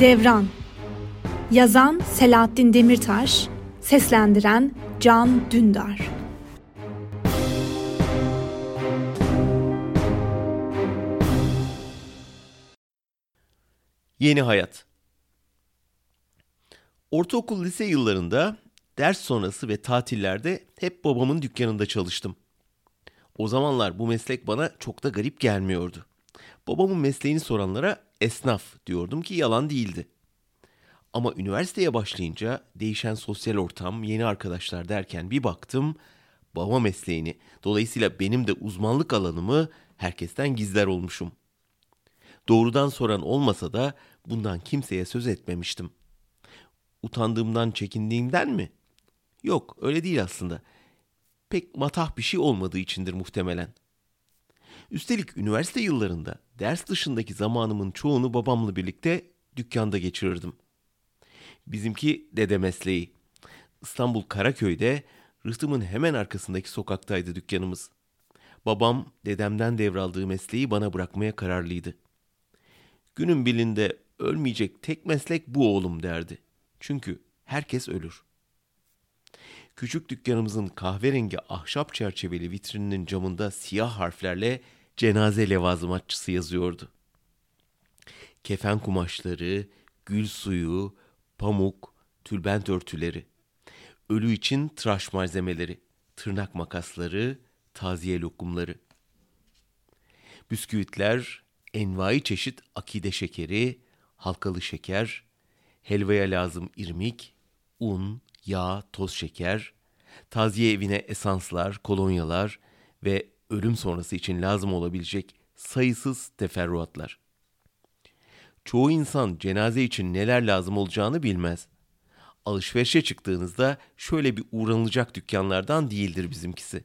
Devran Yazan Selahattin Demirtaş Seslendiren Can Dündar Yeni Hayat Ortaokul lise yıllarında ders sonrası ve tatillerde hep babamın dükkanında çalıştım. O zamanlar bu meslek bana çok da garip gelmiyordu. Babamın mesleğini soranlara esnaf diyordum ki yalan değildi. Ama üniversiteye başlayınca değişen sosyal ortam, yeni arkadaşlar derken bir baktım baba mesleğini, dolayısıyla benim de uzmanlık alanımı herkesten gizler olmuşum. Doğrudan soran olmasa da bundan kimseye söz etmemiştim. Utandığımdan, çekindiğimden mi? Yok, öyle değil aslında. Pek matah bir şey olmadığı içindir muhtemelen. Üstelik üniversite yıllarında ders dışındaki zamanımın çoğunu babamla birlikte dükkanda geçirirdim. Bizimki dede mesleği. İstanbul Karaköy'de rıhtımın hemen arkasındaki sokaktaydı dükkanımız. Babam dedemden devraldığı mesleği bana bırakmaya kararlıydı. Günün birinde ölmeyecek tek meslek bu oğlum derdi. Çünkü herkes ölür. Küçük dükkanımızın kahverengi ahşap çerçeveli vitrininin camında siyah harflerle cenaze levazımatçısı yazıyordu. Kefen kumaşları, gül suyu, pamuk, tülbent örtüleri, ölü için tıraş malzemeleri, tırnak makasları, taziye lokumları. Bisküvitler, envai çeşit akide şekeri, halkalı şeker, helvaya lazım irmik, un, yağ, toz şeker, taziye evine esanslar, kolonyalar ve ölüm sonrası için lazım olabilecek sayısız teferruatlar. Çoğu insan cenaze için neler lazım olacağını bilmez. Alışverişe çıktığınızda şöyle bir uğranılacak dükkanlardan değildir bizimkisi.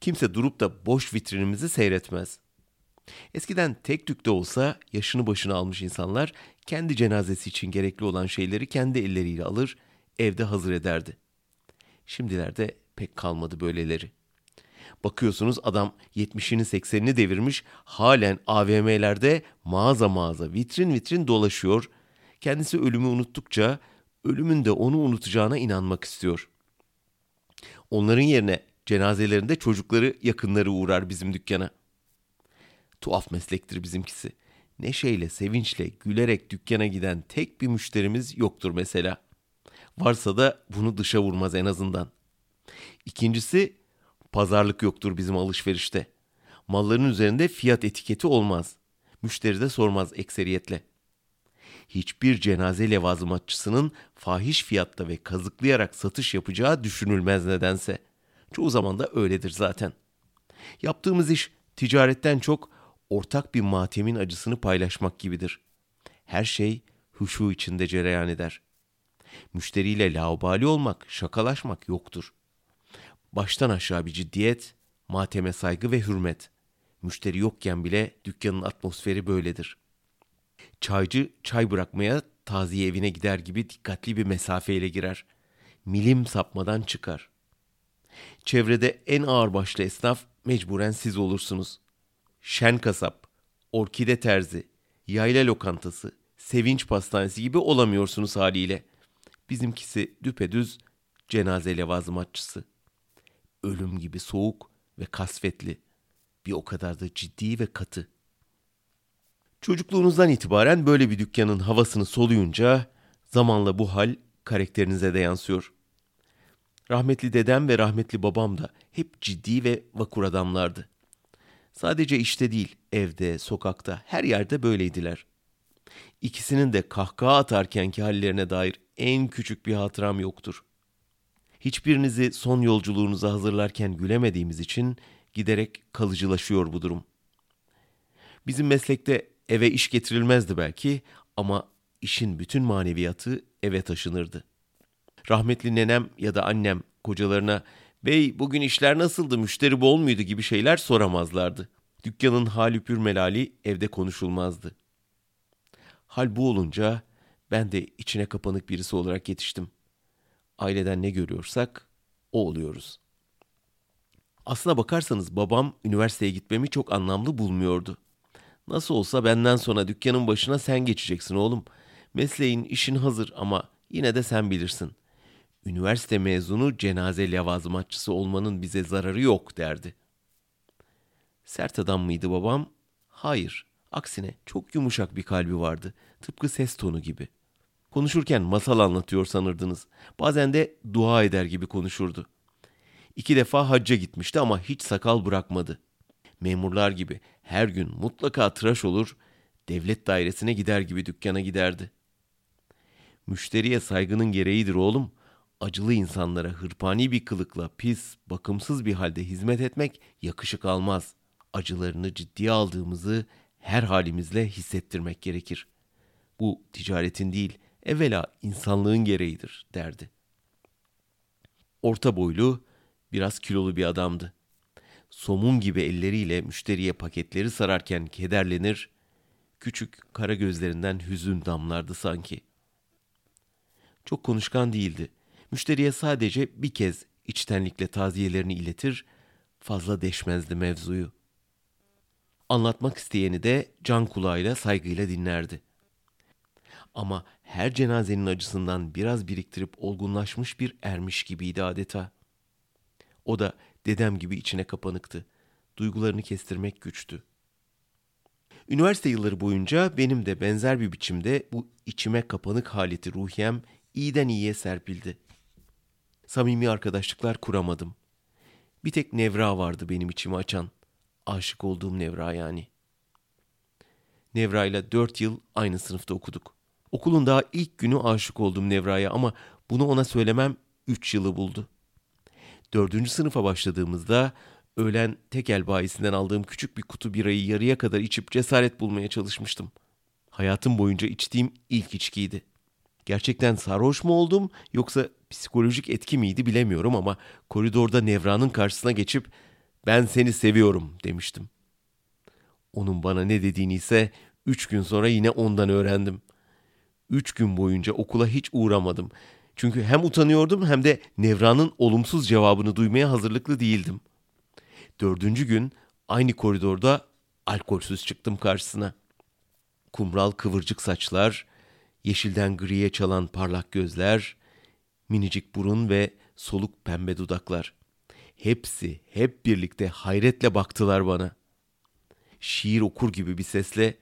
Kimse durup da boş vitrinimizi seyretmez. Eskiden tek tük olsa yaşını başına almış insanlar kendi cenazesi için gerekli olan şeyleri kendi elleriyle alır, evde hazır ederdi. Şimdilerde pek kalmadı böyleleri. Bakıyorsunuz adam 70'ini 80'ini devirmiş halen AVM'lerde mağaza mağaza vitrin vitrin dolaşıyor. Kendisi ölümü unuttukça ölümün de onu unutacağına inanmak istiyor. Onların yerine cenazelerinde çocukları yakınları uğrar bizim dükkana. Tuhaf meslektir bizimkisi. Neşeyle, sevinçle, gülerek dükkana giden tek bir müşterimiz yoktur mesela. Varsa da bunu dışa vurmaz en azından. İkincisi Pazarlık yoktur bizim alışverişte. Malların üzerinde fiyat etiketi olmaz. Müşteri de sormaz ekseriyetle. Hiçbir cenaze levazımatçısının fahiş fiyatta ve kazıklayarak satış yapacağı düşünülmez nedense. Çoğu zaman da öyledir zaten. Yaptığımız iş ticaretten çok ortak bir matemin acısını paylaşmak gibidir. Her şey huşu içinde cereyan eder. Müşteriyle laubali olmak, şakalaşmak yoktur. Baştan aşağı bir ciddiyet, mateme saygı ve hürmet. Müşteri yokken bile dükkanın atmosferi böyledir. Çaycı çay bırakmaya taziye evine gider gibi dikkatli bir mesafeyle girer. Milim sapmadan çıkar. Çevrede en ağırbaşlı esnaf mecburen siz olursunuz. Şen kasap, orkide terzi, yayla lokantası, sevinç pastanesi gibi olamıyorsunuz haliyle. Bizimkisi düpedüz cenaze levazımatçısı.'' ölüm gibi soğuk ve kasvetli, bir o kadar da ciddi ve katı. Çocukluğunuzdan itibaren böyle bir dükkanın havasını soluyunca zamanla bu hal karakterinize de yansıyor. Rahmetli dedem ve rahmetli babam da hep ciddi ve vakur adamlardı. Sadece işte değil, evde, sokakta, her yerde böyleydiler. İkisinin de kahkaha atarkenki hallerine dair en küçük bir hatıram yoktur. Hiçbirinizi son yolculuğunuza hazırlarken gülemediğimiz için giderek kalıcılaşıyor bu durum. Bizim meslekte eve iş getirilmezdi belki ama işin bütün maneviyatı eve taşınırdı. Rahmetli nenem ya da annem kocalarına "Bey bugün işler nasıldı, müşteri bol muydu?" gibi şeyler soramazlardı. Dükkanın hal pür melali evde konuşulmazdı. Hal bu olunca ben de içine kapanık birisi olarak yetiştim aileden ne görüyorsak o oluyoruz. Aslına bakarsanız babam üniversiteye gitmemi çok anlamlı bulmuyordu. Nasıl olsa benden sonra dükkanın başına sen geçeceksin oğlum. Mesleğin, işin hazır ama yine de sen bilirsin. Üniversite mezunu cenaze levazımatçısı olmanın bize zararı yok derdi. Sert adam mıydı babam? Hayır. Aksine çok yumuşak bir kalbi vardı. Tıpkı ses tonu gibi. Konuşurken masal anlatıyor sanırdınız. Bazen de dua eder gibi konuşurdu. İki defa hacca gitmişti ama hiç sakal bırakmadı. Memurlar gibi her gün mutlaka tıraş olur, devlet dairesine gider gibi dükkana giderdi. Müşteriye saygının gereğidir oğlum. Acılı insanlara hırpani bir kılıkla pis, bakımsız bir halde hizmet etmek yakışık almaz. Acılarını ciddiye aldığımızı her halimizle hissettirmek gerekir. Bu ticaretin değil, evvela insanlığın gereğidir derdi. Orta boylu, biraz kilolu bir adamdı. Somun gibi elleriyle müşteriye paketleri sararken kederlenir, küçük kara gözlerinden hüzün damlardı sanki. Çok konuşkan değildi. Müşteriye sadece bir kez içtenlikle taziyelerini iletir, fazla deşmezdi mevzuyu. Anlatmak isteyeni de can kulağıyla saygıyla dinlerdi. Ama her cenazenin acısından biraz biriktirip olgunlaşmış bir ermiş gibiydi adeta. O da dedem gibi içine kapanıktı. Duygularını kestirmek güçtü. Üniversite yılları boyunca benim de benzer bir biçimde bu içime kapanık haleti ruhiyem iyiden iyiye serpildi. Samimi arkadaşlıklar kuramadım. Bir tek Nevra vardı benim içimi açan. Aşık olduğum Nevra yani. Nevra ile dört yıl aynı sınıfta okuduk. Okulun daha ilk günü aşık oldum Nevra'ya ama bunu ona söylemem üç yılı buldu. Dördüncü sınıfa başladığımızda öğlen tekel bayisinden aldığım küçük bir kutu birayı yarıya kadar içip cesaret bulmaya çalışmıştım. Hayatım boyunca içtiğim ilk içkiydi. Gerçekten sarhoş mu oldum yoksa psikolojik etki miydi bilemiyorum ama koridorda Nevra'nın karşısına geçip ben seni seviyorum demiştim. Onun bana ne dediğini ise üç gün sonra yine ondan öğrendim. Üç gün boyunca okula hiç uğramadım. Çünkü hem utanıyordum hem de Nevra'nın olumsuz cevabını duymaya hazırlıklı değildim. Dördüncü gün aynı koridorda alkolsüz çıktım karşısına. Kumral kıvırcık saçlar, yeşilden griye çalan parlak gözler, minicik burun ve soluk pembe dudaklar. Hepsi hep birlikte hayretle baktılar bana. Şiir okur gibi bir sesle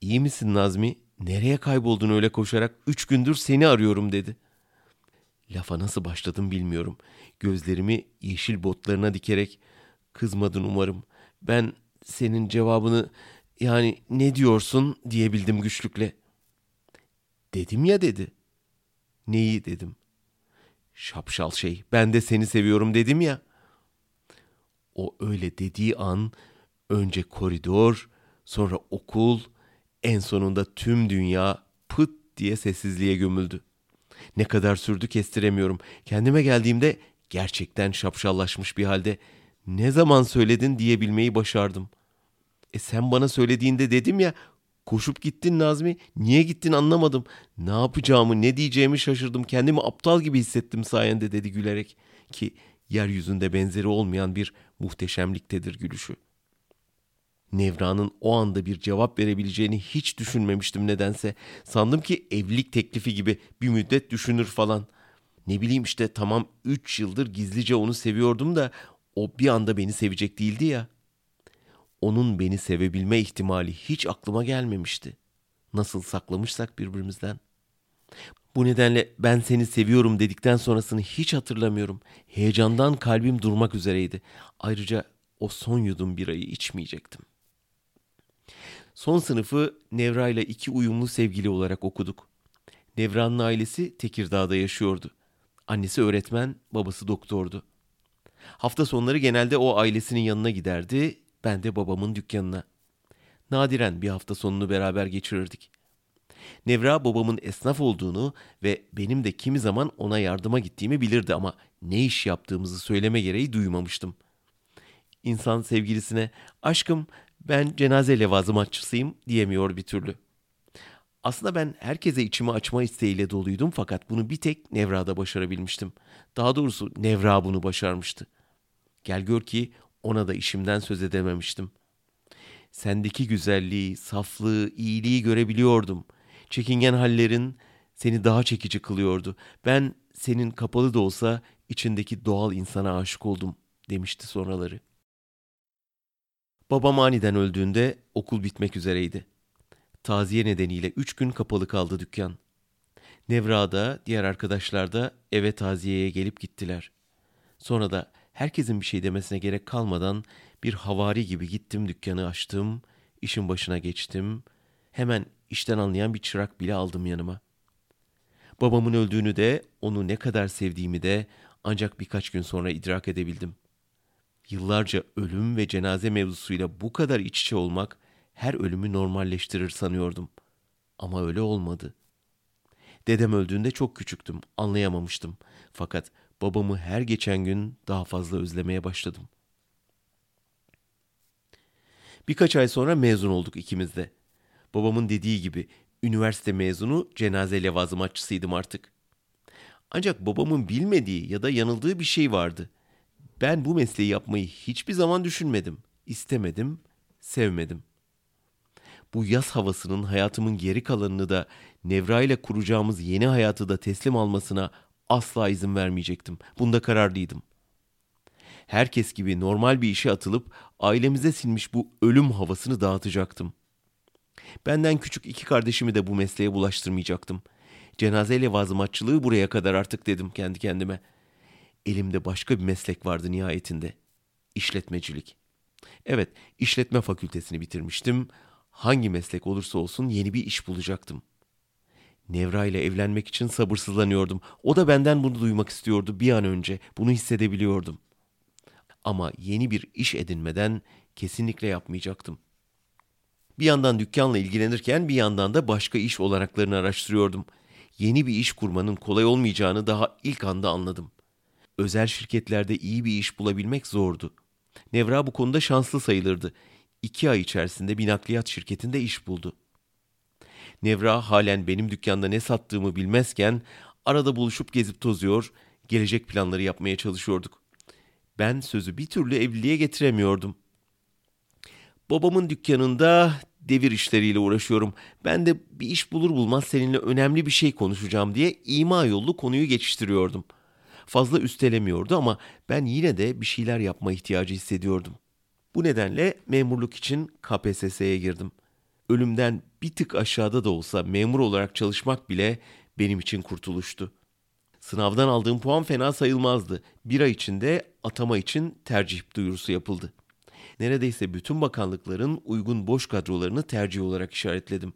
"İyi misin Nazmi? Nereye kayboldun öyle koşarak? Üç gündür seni arıyorum." dedi. Lafa nasıl başladım bilmiyorum. Gözlerimi yeşil botlarına dikerek kızmadın umarım. Ben senin cevabını yani ne diyorsun diyebildim güçlükle. Dedim ya dedi. Neyi dedim. Şapşal şey ben de seni seviyorum dedim ya. O öyle dediği an önce koridor, sonra okul, en sonunda tüm dünya pıt diye sessizliğe gömüldü. Ne kadar sürdü kestiremiyorum. Kendime geldiğimde gerçekten şapşallaşmış bir halde ne zaman söyledin diyebilmeyi başardım. E sen bana söylediğinde dedim ya koşup gittin Nazmi. Niye gittin anlamadım. Ne yapacağımı ne diyeceğimi şaşırdım. Kendimi aptal gibi hissettim sayende dedi gülerek. Ki yeryüzünde benzeri olmayan bir muhteşemliktedir gülüşü. Nevra'nın o anda bir cevap verebileceğini hiç düşünmemiştim nedense. Sandım ki evlilik teklifi gibi bir müddet düşünür falan. Ne bileyim işte tamam üç yıldır gizlice onu seviyordum da o bir anda beni sevecek değildi ya. Onun beni sevebilme ihtimali hiç aklıma gelmemişti. Nasıl saklamışsak birbirimizden. Bu nedenle ben seni seviyorum dedikten sonrasını hiç hatırlamıyorum. Heyecandan kalbim durmak üzereydi. Ayrıca o son yudum birayı içmeyecektim. Son sınıfı Nevra ile iki uyumlu sevgili olarak okuduk. Nevra'nın ailesi Tekirdağ'da yaşıyordu. Annesi öğretmen, babası doktordu. Hafta sonları genelde o ailesinin yanına giderdi, ben de babamın dükkanına. Nadiren bir hafta sonunu beraber geçirirdik. Nevra babamın esnaf olduğunu ve benim de kimi zaman ona yardıma gittiğimi bilirdi ama ne iş yaptığımızı söyleme gereği duymamıştım. İnsan sevgilisine aşkım ben cenaze levazımatçısıyım diyemiyor bir türlü. Aslında ben herkese içimi açma isteğiyle doluydum fakat bunu bir tek Nevra'da başarabilmiştim. Daha doğrusu Nevra bunu başarmıştı. Gel gör ki ona da işimden söz edememiştim. Sendeki güzelliği, saflığı, iyiliği görebiliyordum. Çekingen hallerin seni daha çekici kılıyordu. Ben senin kapalı da olsa içindeki doğal insana aşık oldum demişti sonraları. Babam aniden öldüğünde okul bitmek üzereydi. Taziye nedeniyle üç gün kapalı kaldı dükkan. Nevra da diğer arkadaşlar da eve taziyeye gelip gittiler. Sonra da herkesin bir şey demesine gerek kalmadan bir havari gibi gittim dükkanı açtım, işin başına geçtim. Hemen işten anlayan bir çırak bile aldım yanıma. Babamın öldüğünü de onu ne kadar sevdiğimi de ancak birkaç gün sonra idrak edebildim. Yıllarca ölüm ve cenaze mevzusuyla bu kadar iç içe olmak her ölümü normalleştirir sanıyordum. Ama öyle olmadı. Dedem öldüğünde çok küçüktüm, anlayamamıştım. Fakat babamı her geçen gün daha fazla özlemeye başladım. Birkaç ay sonra mezun olduk ikimiz de. Babamın dediği gibi üniversite mezunu cenaze levazımatçısıydım artık. Ancak babamın bilmediği ya da yanıldığı bir şey vardı. Ben bu mesleği yapmayı hiçbir zaman düşünmedim, istemedim, sevmedim. Bu yaz havasının hayatımın geri kalanını da Nevra ile kuracağımız yeni hayatı da teslim almasına asla izin vermeyecektim. Bunda kararlıydım. Herkes gibi normal bir işe atılıp ailemize sinmiş bu ölüm havasını dağıtacaktım. Benden küçük iki kardeşimi de bu mesleğe bulaştırmayacaktım. Cenaze levazımatçılığı buraya kadar artık dedim kendi kendime. Elimde başka bir meslek vardı nihayetinde. İşletmecilik. Evet, işletme fakültesini bitirmiştim. Hangi meslek olursa olsun yeni bir iş bulacaktım. Nevra ile evlenmek için sabırsızlanıyordum. O da benden bunu duymak istiyordu bir an önce. Bunu hissedebiliyordum. Ama yeni bir iş edinmeden kesinlikle yapmayacaktım. Bir yandan dükkanla ilgilenirken bir yandan da başka iş olanaklarını araştırıyordum. Yeni bir iş kurmanın kolay olmayacağını daha ilk anda anladım. Özel şirketlerde iyi bir iş bulabilmek zordu. Nevra bu konuda şanslı sayılırdı. İki ay içerisinde bir nakliyat şirketinde iş buldu. Nevra halen benim dükkanda ne sattığımı bilmezken arada buluşup gezip tozuyor, gelecek planları yapmaya çalışıyorduk. Ben sözü bir türlü evliliğe getiremiyordum. Babamın dükkanında devir işleriyle uğraşıyorum. Ben de bir iş bulur bulmaz seninle önemli bir şey konuşacağım diye ima yollu konuyu geçiştiriyordum. Fazla üstelemiyordu ama ben yine de bir şeyler yapma ihtiyacı hissediyordum. Bu nedenle memurluk için KPSS'ye girdim. Ölümden bir tık aşağıda da olsa memur olarak çalışmak bile benim için kurtuluştu. Sınavdan aldığım puan fena sayılmazdı. Bir ay içinde atama için tercih duyurusu yapıldı. Neredeyse bütün bakanlıkların uygun boş kadrolarını tercih olarak işaretledim.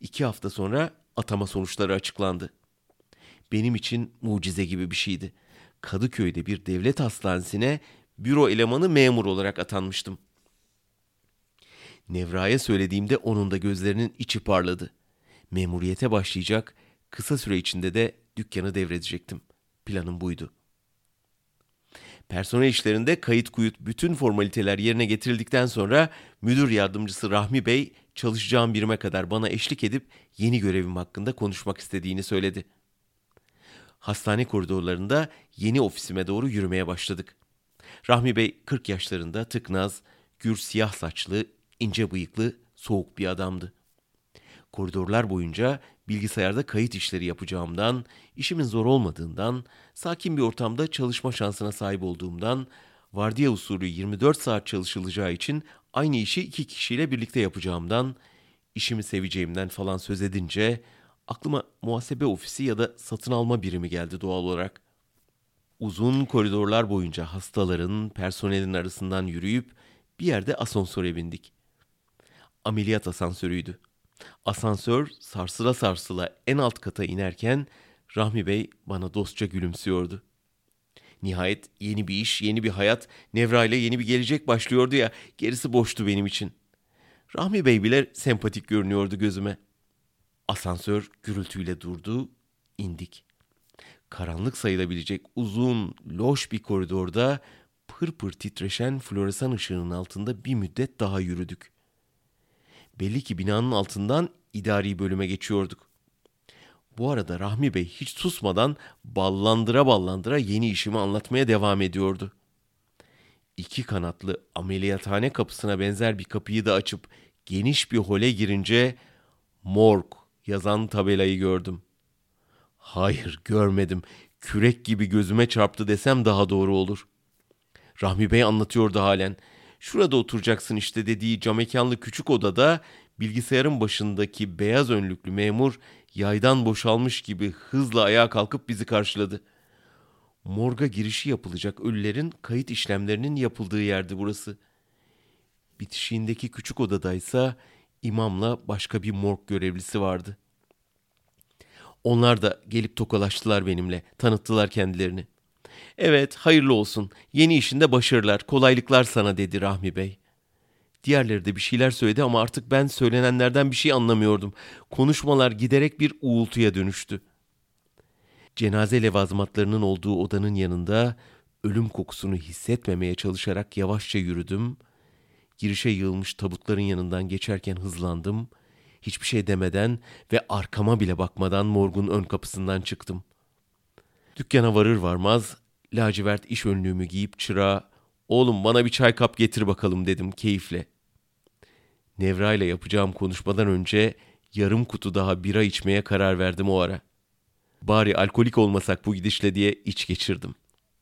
İki hafta sonra atama sonuçları açıklandı. Benim için mucize gibi bir şeydi. Kadıköy'de bir devlet hastanesine büro elemanı memur olarak atanmıştım. Nevra'ya söylediğimde onun da gözlerinin içi parladı. Memuriyete başlayacak, kısa süre içinde de dükkanı devredecektim. Planım buydu. Personel işlerinde kayıt kuyut bütün formaliteler yerine getirildikten sonra müdür yardımcısı Rahmi Bey çalışacağım birime kadar bana eşlik edip yeni görevim hakkında konuşmak istediğini söyledi. Hastane koridorlarında yeni ofisime doğru yürümeye başladık. Rahmi Bey 40 yaşlarında tıknaz, gür siyah saçlı, ince bıyıklı, soğuk bir adamdı. Koridorlar boyunca bilgisayarda kayıt işleri yapacağımdan, işimin zor olmadığından, sakin bir ortamda çalışma şansına sahip olduğumdan, vardiya usulü 24 saat çalışılacağı için aynı işi iki kişiyle birlikte yapacağımdan, işimi seveceğimden falan söz edince aklıma muhasebe ofisi ya da satın alma birimi geldi doğal olarak. Uzun koridorlar boyunca hastaların, personelin arasından yürüyüp bir yerde asansöre bindik. Ameliyat asansörüydü. Asansör sarsıla sarsıla en alt kata inerken Rahmi Bey bana dostça gülümsüyordu. Nihayet yeni bir iş, yeni bir hayat, Nevra ile yeni bir gelecek başlıyordu ya, gerisi boştu benim için. Rahmi Bey bile sempatik görünüyordu gözüme. Asansör gürültüyle durdu, indik. Karanlık sayılabilecek uzun, loş bir koridorda pır pır titreşen floresan ışığının altında bir müddet daha yürüdük. Belli ki binanın altından idari bölüme geçiyorduk. Bu arada Rahmi Bey hiç susmadan ballandıra ballandıra yeni işimi anlatmaya devam ediyordu. İki kanatlı ameliyathane kapısına benzer bir kapıyı da açıp geniş bir hole girince morg yazan tabelayı gördüm. Hayır görmedim. Kürek gibi gözüme çarptı desem daha doğru olur. Rahmi Bey anlatıyordu halen. Şurada oturacaksın işte dediği camekanlı küçük odada bilgisayarın başındaki beyaz önlüklü memur yaydan boşalmış gibi hızla ayağa kalkıp bizi karşıladı. Morga girişi yapılacak ölülerin kayıt işlemlerinin yapıldığı yerdi burası. Bitişiğindeki küçük odadaysa imamla başka bir morg görevlisi vardı. Onlar da gelip tokalaştılar benimle, tanıttılar kendilerini. Evet, hayırlı olsun. Yeni işinde başarılar, kolaylıklar sana dedi Rahmi Bey. Diğerleri de bir şeyler söyledi ama artık ben söylenenlerden bir şey anlamıyordum. Konuşmalar giderek bir uğultuya dönüştü. Cenaze levazımatlarının olduğu odanın yanında ölüm kokusunu hissetmemeye çalışarak yavaşça yürüdüm. Girişe yığılmış tabutların yanından geçerken hızlandım. Hiçbir şey demeden ve arkama bile bakmadan morgun ön kapısından çıktım. Dükkana varır varmaz lacivert iş önlüğümü giyip çırağa "Oğlum bana bir çay kap getir bakalım." dedim keyifle. Nevra ile yapacağım konuşmadan önce yarım kutu daha bira içmeye karar verdim o ara. Bari alkolik olmasak bu gidişle diye iç geçirdim.''